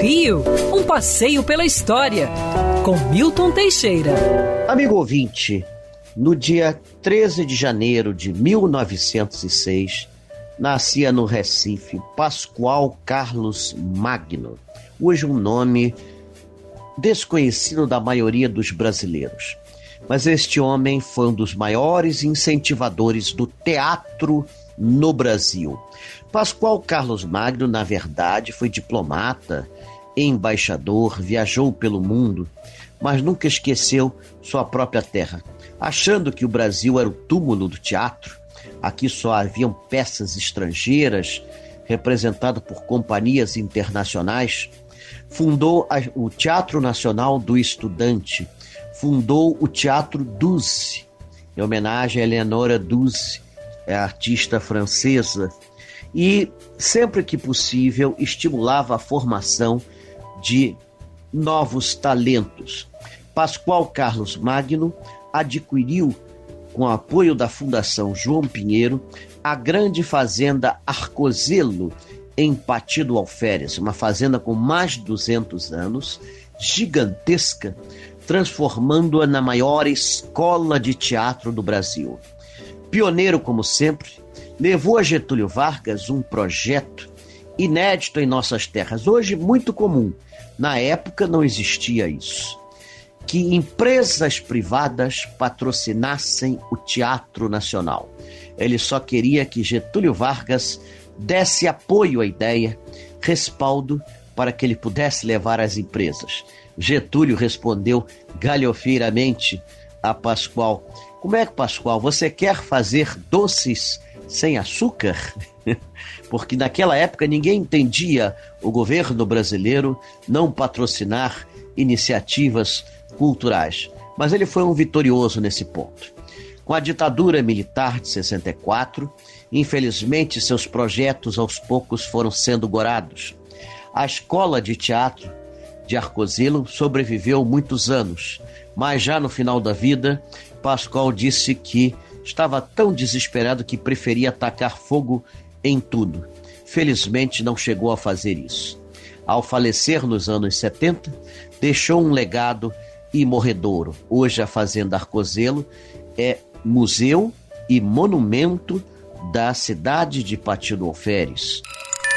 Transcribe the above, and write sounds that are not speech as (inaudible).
Rio, um passeio pela história, com Milton Teixeira. Amigo ouvinte, no dia 13 de janeiro de 1906, nascia no Recife Pascoal Carlos Magno, hoje um nome desconhecido da maioria dos brasileiros. Mas este homem foi um dos maiores incentivadores do teatro no Brasil. Pascoal Carlos Magno, na verdade, foi diplomata, embaixador, viajou pelo mundo, mas nunca esqueceu sua própria terra. Achando que o Brasil era o túmulo do teatro, aqui só haviam peças estrangeiras, representado por companhias internacionais, fundou o Teatro Nacional do Estudante, fundou o Teatro Duce, em homenagem a Eleonora Duce, é artista francesa, e sempre que possível estimulava a formação de novos talentos. Pascoal Carlos Magno adquiriu, com o apoio da Fundação João Pinheiro, a grande fazenda Arcozelo, em Patido Alferes, uma fazenda com mais de 200 anos, gigantesca, transformando-a na maior escola de teatro do Brasil. Pioneiro como sempre, levou a Getúlio Vargas um projeto inédito em nossas terras, hoje muito comum. Na época não existia isso. Que empresas privadas patrocinassem o Teatro Nacional. Ele só queria que Getúlio Vargas desse apoio à ideia, respaldo para que ele pudesse levar as empresas. Getúlio respondeu galhofeiramente a Pascoal: Como é que, Pascoal, você quer fazer doces sem açúcar? (laughs) Porque naquela época ninguém entendia o governo brasileiro não patrocinar iniciativas culturais. Mas ele foi um vitorioso nesse ponto. Com a ditadura militar de 64, infelizmente seus projetos aos poucos foram sendo gorados. A escola de teatro de Arcozelo sobreviveu muitos anos, mas já no final da vida, Pascoal disse que estava tão desesperado que preferia atacar fogo em tudo. Felizmente não chegou a fazer isso. Ao falecer nos anos 70, deixou um legado imorredouro. Hoje a Fazenda Arcozelo é museu e monumento da cidade de Patido Alferes.